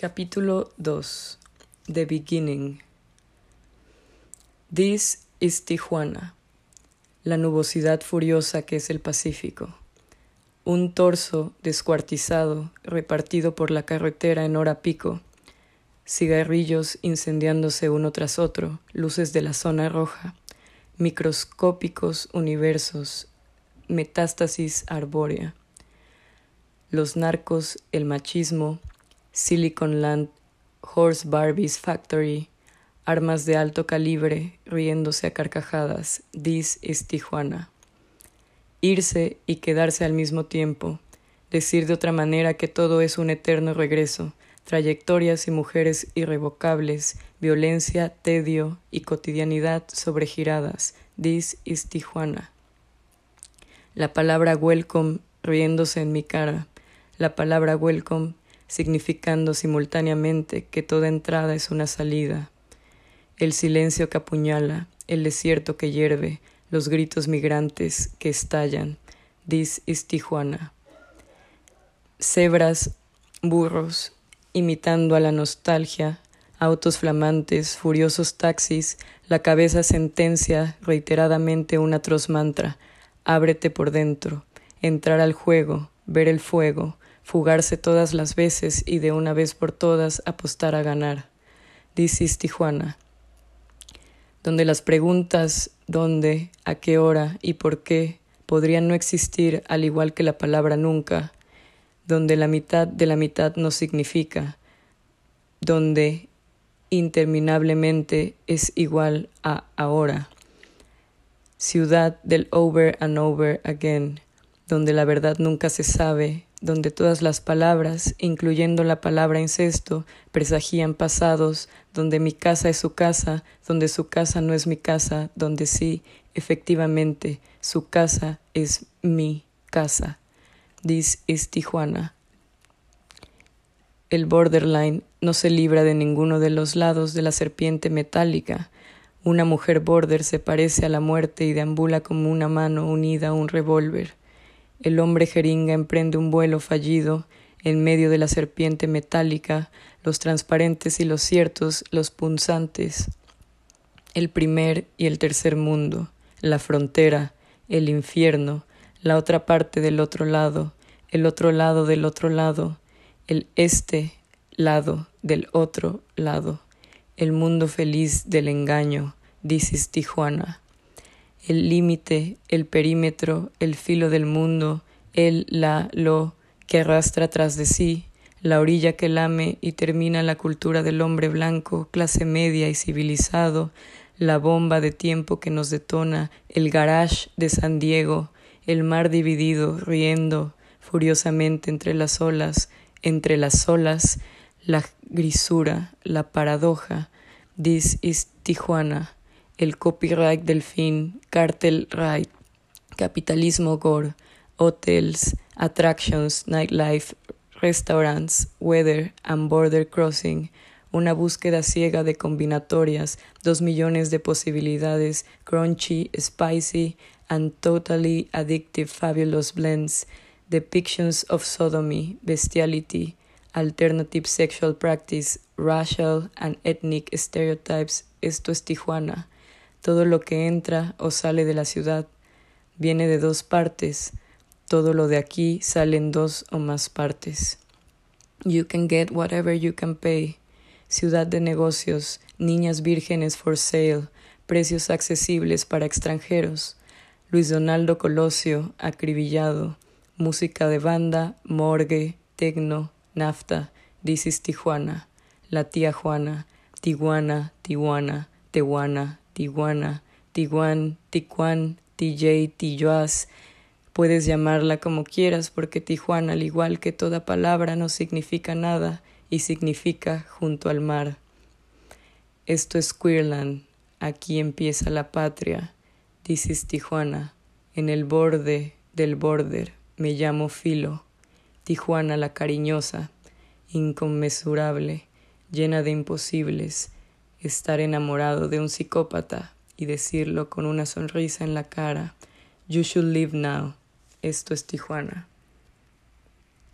Capítulo 2 The Beginning This is Tijuana, la nubosidad furiosa que es el Pacífico. Un torso descuartizado repartido por la carretera en hora pico, cigarrillos incendiándose uno tras otro, luces de la zona roja, microscópicos universos, metástasis arbórea. Los narcos, el machismo, Silicon Land, Horse Barbies Factory, armas de alto calibre riéndose a carcajadas, This is Tijuana. Irse y quedarse al mismo tiempo, decir de otra manera que todo es un eterno regreso, trayectorias y mujeres irrevocables, violencia, tedio y cotidianidad sobregiradas, This is Tijuana. La palabra welcome riéndose en mi cara, la palabra welcome significando simultáneamente que toda entrada es una salida. El silencio que apuñala, el desierto que hierve, los gritos migrantes que estallan. This is Tijuana. Cebras, burros, imitando a la nostalgia, autos flamantes, furiosos taxis, la cabeza sentencia reiteradamente un atroz mantra, ábrete por dentro, entrar al juego, ver el fuego, fugarse todas las veces y de una vez por todas apostar a ganar. Is Tijuana, donde las preguntas dónde, a qué hora y por qué podrían no existir al igual que la palabra nunca, donde la mitad de la mitad no significa, donde interminablemente es igual a ahora. Ciudad del over and over again, donde la verdad nunca se sabe, donde todas las palabras, incluyendo la palabra incesto, presagían pasados, donde mi casa es su casa, donde su casa no es mi casa, donde sí, efectivamente, su casa es mi casa. This is Tijuana. El borderline no se libra de ninguno de los lados de la serpiente metálica. Una mujer border se parece a la muerte y deambula como una mano unida a un revólver. El hombre jeringa emprende un vuelo fallido en medio de la serpiente metálica, los transparentes y los ciertos, los punzantes, el primer y el tercer mundo, la frontera, el infierno, la otra parte del otro lado, el otro lado del otro lado, el este lado del otro lado, el mundo feliz del engaño, dices Tijuana el límite, el perímetro, el filo del mundo, el, la, lo, que arrastra tras de sí, la orilla que lame y termina la cultura del hombre blanco, clase media y civilizado, la bomba de tiempo que nos detona, el garage de San Diego, el mar dividido, riendo furiosamente entre las olas, entre las olas, la grisura, la paradoja. This is Tijuana el copyright del fin, cartel right, capitalismo gore, hotels, attractions, nightlife, restaurants, weather and border crossing, una búsqueda ciega de combinatorias, dos millones de posibilidades, crunchy, spicy, and totally addictive fabulous blends, depictions of sodomy, bestiality, alternative sexual practice, racial and ethnic stereotypes. Esto es Tijuana. Todo lo que entra o sale de la ciudad viene de dos partes. Todo lo de aquí sale en dos o más partes. You can get whatever you can pay. Ciudad de negocios, niñas vírgenes for sale, precios accesibles para extranjeros. Luis Donaldo Colosio, acribillado, música de banda, morgue, tecno, nafta, is Tijuana, la tía Juana, Tijuana, Tijuana, Tijuana, Tijuana, Tiguan, Tijuan, TJ, Tijuas. Puedes llamarla como quieras porque Tijuana, al igual que toda palabra, no significa nada y significa junto al mar. Esto es Queerland, aquí empieza la patria. This Tijuana, en el borde del border, me llamo Filo. Tijuana la cariñosa, inconmensurable, llena de imposibles, estar enamorado de un psicópata y decirlo con una sonrisa en la cara. You should live now. Esto es Tijuana.